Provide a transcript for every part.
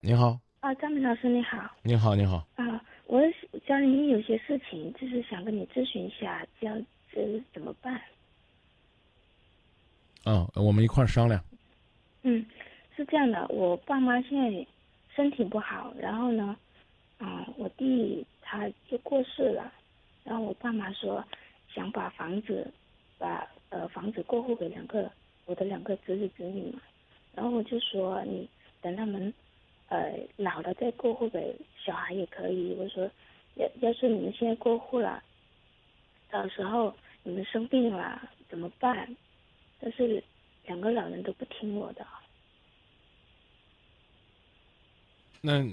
你好，啊，张明老师你好。你好，你好。啊，我家里面有些事情，就是想跟你咨询一下，这样子怎么办？嗯，我们一块儿商量。嗯，是这样的，我爸妈现在身体不好，然后呢，啊，我弟他就过世了，然后我爸妈说想把房子，把呃房子过户给两个我的两个侄子侄女嘛，然后我就说你等他们。呃，老了再过户给小孩也可以。我说，要要是你们现在过户了，到时候你们生病了怎么办？但是两个老人都不听我的。那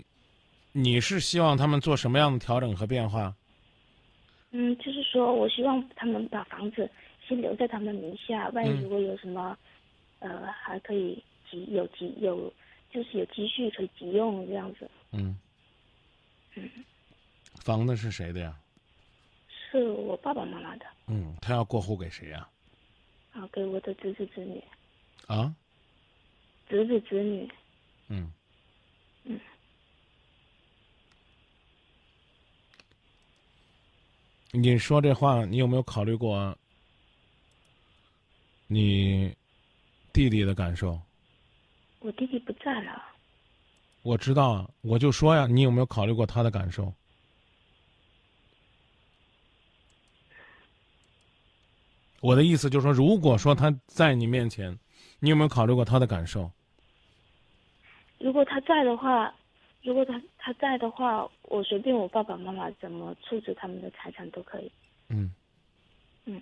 你是希望他们做什么样的调整和变化？嗯，就是说我希望他们把房子先留在他们名下，万一如果有什么，呃，还可以急有急有。就是有积蓄可以急用这样子。嗯。嗯。房子是谁的呀？是我爸爸妈妈的。嗯，他要过户给谁呀？啊，给我的侄子侄女。啊？侄子侄女。嗯。嗯。你说这话，你有没有考虑过你弟弟的感受？我弟弟不在了，我知道啊，我就说呀，你有没有考虑过他的感受？我的意思就是说，如果说他在你面前，你有没有考虑过他的感受？如果他在的话，如果他他在的话，我随便我爸爸妈妈怎么处置他们的财产都可以。嗯。嗯。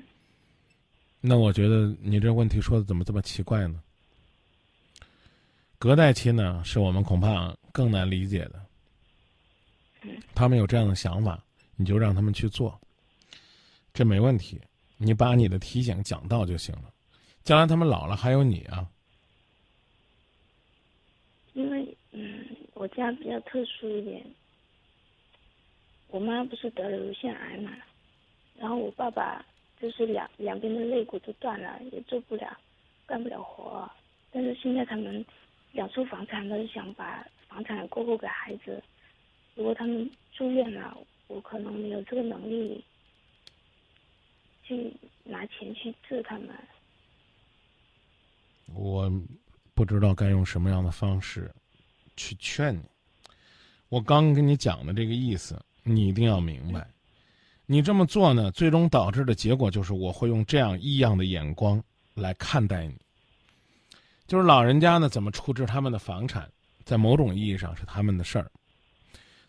那我觉得你这问题说的怎么这么奇怪呢？隔代亲呢，是我们恐怕更难理解的。他们有这样的想法，你就让他们去做，这没问题。你把你的提醒讲到就行了。将来他们老了还有你啊。因为嗯，我家比较特殊一点，我妈不是得了乳腺癌嘛，然后我爸爸就是两两边的肋骨都断了，也做不了，干不了活。但是现在他们。两处房产都是想把房产过户给孩子，如果他们住院了，我可能没有这个能力去拿钱去治他们。我不知道该用什么样的方式去劝你。我刚跟你讲的这个意思，你一定要明白。你这么做呢，最终导致的结果就是我会用这样异样的眼光来看待你。就是老人家呢，怎么处置他们的房产，在某种意义上是他们的事儿。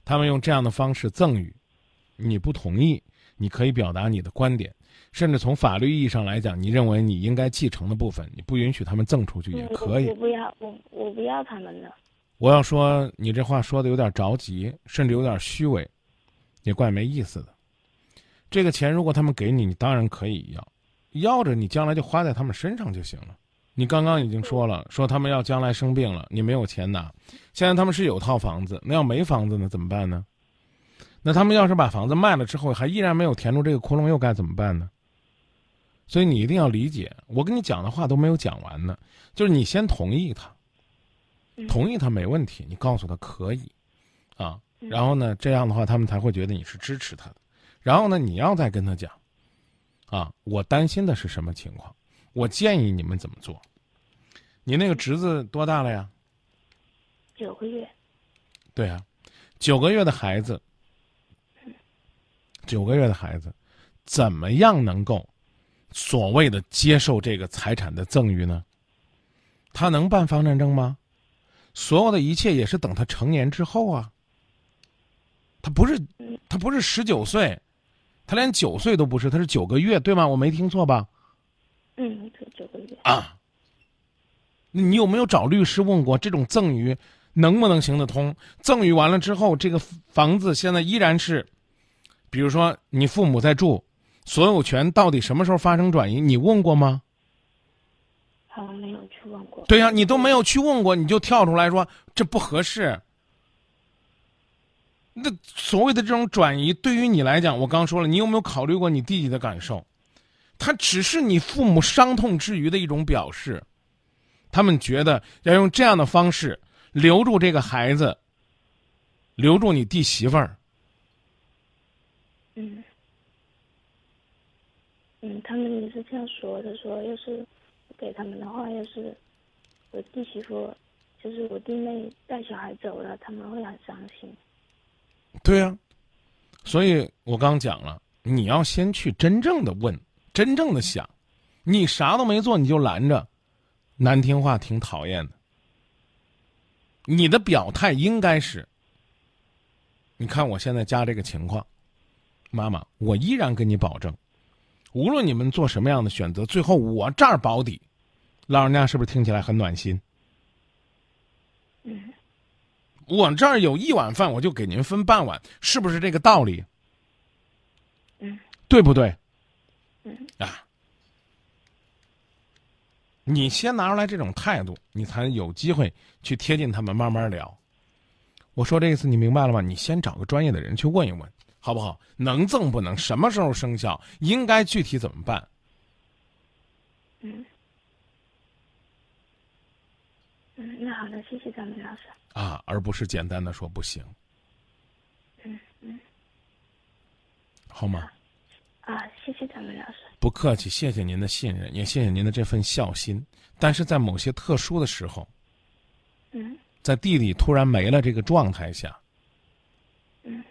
他们用这样的方式赠与，你不同意，你可以表达你的观点，甚至从法律意义上来讲，你认为你应该继承的部分，你不允许他们赠出去也可以。我不要，我我不要他们的。我要说，你这话说的有点着急，甚至有点虚伪，也怪没意思的。这个钱如果他们给你，你当然可以要，要着你将来就花在他们身上就行了。你刚刚已经说了，说他们要将来生病了，你没有钱拿。现在他们是有套房子，那要没房子呢，怎么办呢？那他们要是把房子卖了之后，还依然没有填住这个窟窿，又该怎么办呢？所以你一定要理解，我跟你讲的话都没有讲完呢。就是你先同意他，同意他没问题，你告诉他可以，啊，然后呢，这样的话他们才会觉得你是支持他的。然后呢，你要再跟他讲，啊，我担心的是什么情况？我建议你们怎么做？你那个侄子多大了呀？九个月。对啊，九个月的孩子，九个月的孩子，怎么样能够所谓的接受这个财产的赠与呢？他能办房产证吗？所有的一切也是等他成年之后啊。他不是，他不是十九岁，他连九岁都不是，他是九个月，对吗？我没听错吧？嗯，九个月啊。你有没有找律师问过这种赠与能不能行得通？赠与完了之后，这个房子现在依然是，比如说你父母在住，所有权到底什么时候发生转移？你问过吗？好像没有去问过。对呀，你都没有去问过，你就跳出来说这不合适。那所谓的这种转移，对于你来讲，我刚说了，你有没有考虑过你弟弟的感受？他只是你父母伤痛之余的一种表示，他们觉得要用这样的方式留住这个孩子，留住你弟媳妇儿。嗯，嗯，他们也是这样说的，说要是给他们的话，要是我弟媳妇，就是我弟妹带小孩走了，他们会很伤心。对呀、所以我刚讲了，你要先去真正的问，真正的想，你啥都没做你就拦着，难听话挺讨厌的。你的表态应该是，你看我现在家这个情况，妈妈，我依然跟你保证，无论你们做什么样的选择，最后我这儿保底。老人家是不是听起来很暖心？嗯我这儿有一碗饭，我就给您分半碗，是不是这个道理？嗯对不对？嗯啊，你先拿出来这种态度，你才有机会去贴近他们，慢慢聊。我说这意思你明白了吗？你先找个专业的人去问一问，好不好？能赠不能？什么时候生效？应该具体怎么办？嗯嗯，那好的，谢谢张明老师。啊，而不是简单的说不行，嗯嗯好吗？啊，谢谢张明老师。不客气，谢谢您的信任，也谢谢您的这份孝心。但是在某些特殊的时候，嗯在弟弟突然没了这个状态下，嗯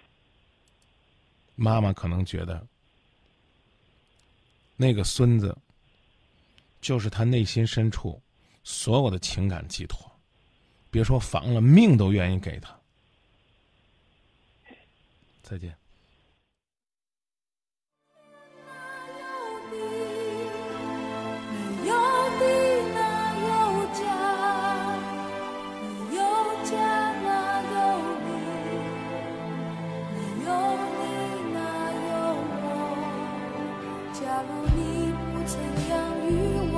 妈妈可能觉得，那个孙子就是他内心深处所有的情感寄托，别说房了，命都愿意给他。再见。你不曾养育我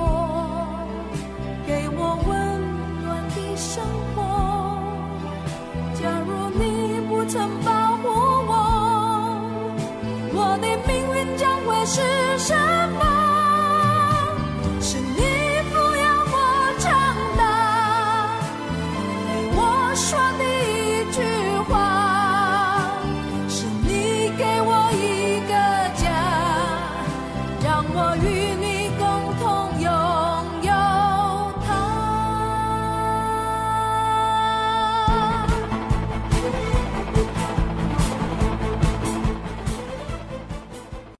给我温暖的生活我与你